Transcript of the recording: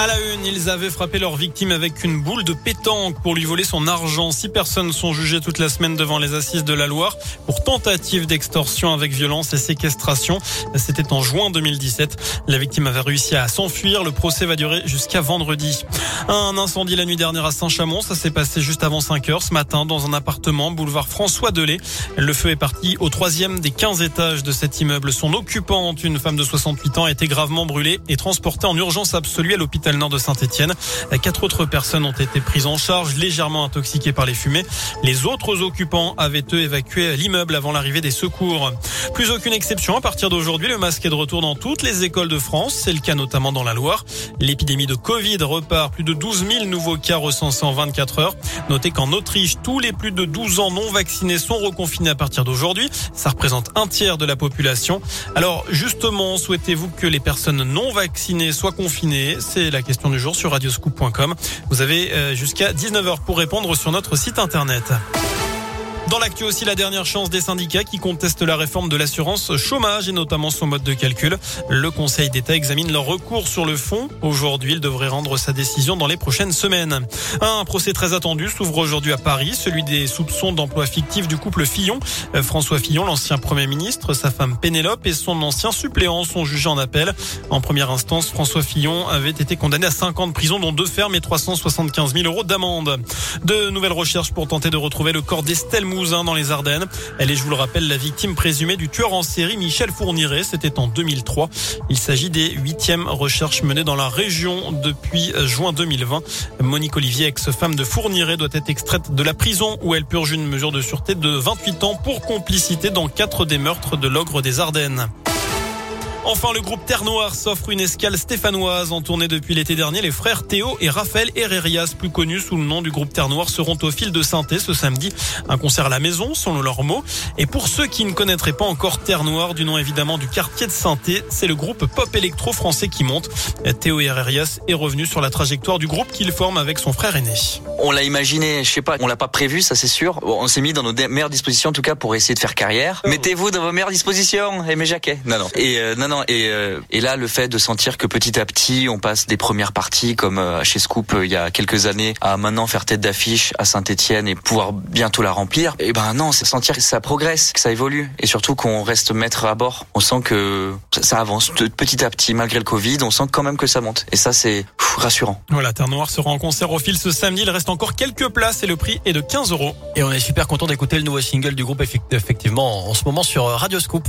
À la une, ils avaient frappé leur victime avec une boule de pétanque pour lui voler son argent. Six personnes sont jugées toute la semaine devant les assises de la Loire pour tentative d'extorsion avec violence et séquestration. C'était en juin 2017. La victime avait réussi à s'enfuir. Le procès va durer jusqu'à vendredi. Un incendie la nuit dernière à Saint-Chamond. Ça s'est passé juste avant 5 heures ce matin dans un appartement, boulevard François Delay. Le feu est parti au troisième des 15 étages de cet immeuble. Son occupante, une femme de 68 ans, a été gravement brûlée et transportée en urgence absolue à l'hôpital nord de Saint-Etienne. Quatre autres personnes ont été prises en charge, légèrement intoxiquées par les fumées. Les autres occupants avaient eux évacué l'immeuble avant l'arrivée des secours. Plus aucune exception. À partir d'aujourd'hui, le masque est de retour dans toutes les écoles de France. C'est le cas notamment dans la Loire. L'épidémie de Covid repart. Plus de 12 000 nouveaux cas recensés en 24 heures. Notez qu'en Autriche, tous les plus de 12 ans non vaccinés sont reconfinés à partir d'aujourd'hui. Ça représente un tiers de la population. Alors, justement, souhaitez-vous que les personnes non vaccinées soient confinées? La question du jour sur radioscoop.com. Vous avez euh, jusqu'à 19h pour répondre sur notre site internet. Dans l'actu aussi, la dernière chance des syndicats qui contestent la réforme de l'assurance chômage et notamment son mode de calcul. Le Conseil d'État examine leur recours sur le fond. Aujourd'hui, il devrait rendre sa décision dans les prochaines semaines. Un procès très attendu s'ouvre aujourd'hui à Paris, celui des soupçons d'emploi fictif du couple Fillon. François Fillon, l'ancien Premier ministre, sa femme Pénélope et son ancien suppléant sont jugés en appel. En première instance, François Fillon avait été condamné à 5 ans de prison, dont deux fermes et 375 000 euros d'amende. De nouvelles recherches pour tenter de retrouver le corps d'Estelle dans les Ardennes. Elle est, je vous le rappelle, la victime présumée du tueur en série Michel Fourniret. C'était en 2003. Il s'agit des huitièmes recherches menées dans la région depuis juin 2020. Monique Olivier, ex-femme de Fourniret, doit être extraite de la prison où elle purge une mesure de sûreté de 28 ans pour complicité dans quatre des meurtres de l'ogre des Ardennes. Enfin, le groupe Terre Noire s'offre une escale stéphanoise en tournée depuis l'été dernier. Les frères Théo et Raphaël Herrerias, plus connus sous le nom du groupe Terre Noire, seront au fil de synthé ce samedi. Un concert à la maison, selon leurs mots. Et pour ceux qui ne connaîtraient pas encore Terre Noire, du nom évidemment du quartier de synthé, c'est le groupe pop électro français qui monte. Théo Herrerias est revenu sur la trajectoire du groupe qu'il forme avec son frère aîné. On l'a imaginé, je sais pas, on l'a pas prévu, ça c'est sûr. On s'est mis dans nos meilleures dispositions en tout cas pour essayer de faire carrière. Oh. Mettez-vous dans vos meilleures dispositions, et mes jaquets. Non non. Et euh, non non et, euh, et là, le fait de sentir que petit à petit, on passe des premières parties comme euh, chez Scoop euh, il y a quelques années à maintenant faire tête d'affiche à Saint-Etienne et pouvoir bientôt la remplir. Et eh ben non, c'est sentir que ça progresse, que ça évolue et surtout qu'on reste maître à bord. On sent que ça avance petit à petit malgré le Covid. On sent quand même que ça monte et ça c'est rassurant. Voilà, Terre Noire sera en concert au fil ce samedi. Il reste encore quelques places et le prix est de 15 euros. Et on est super content d'écouter le nouveau single du groupe effectivement en ce moment sur Radio Scoop.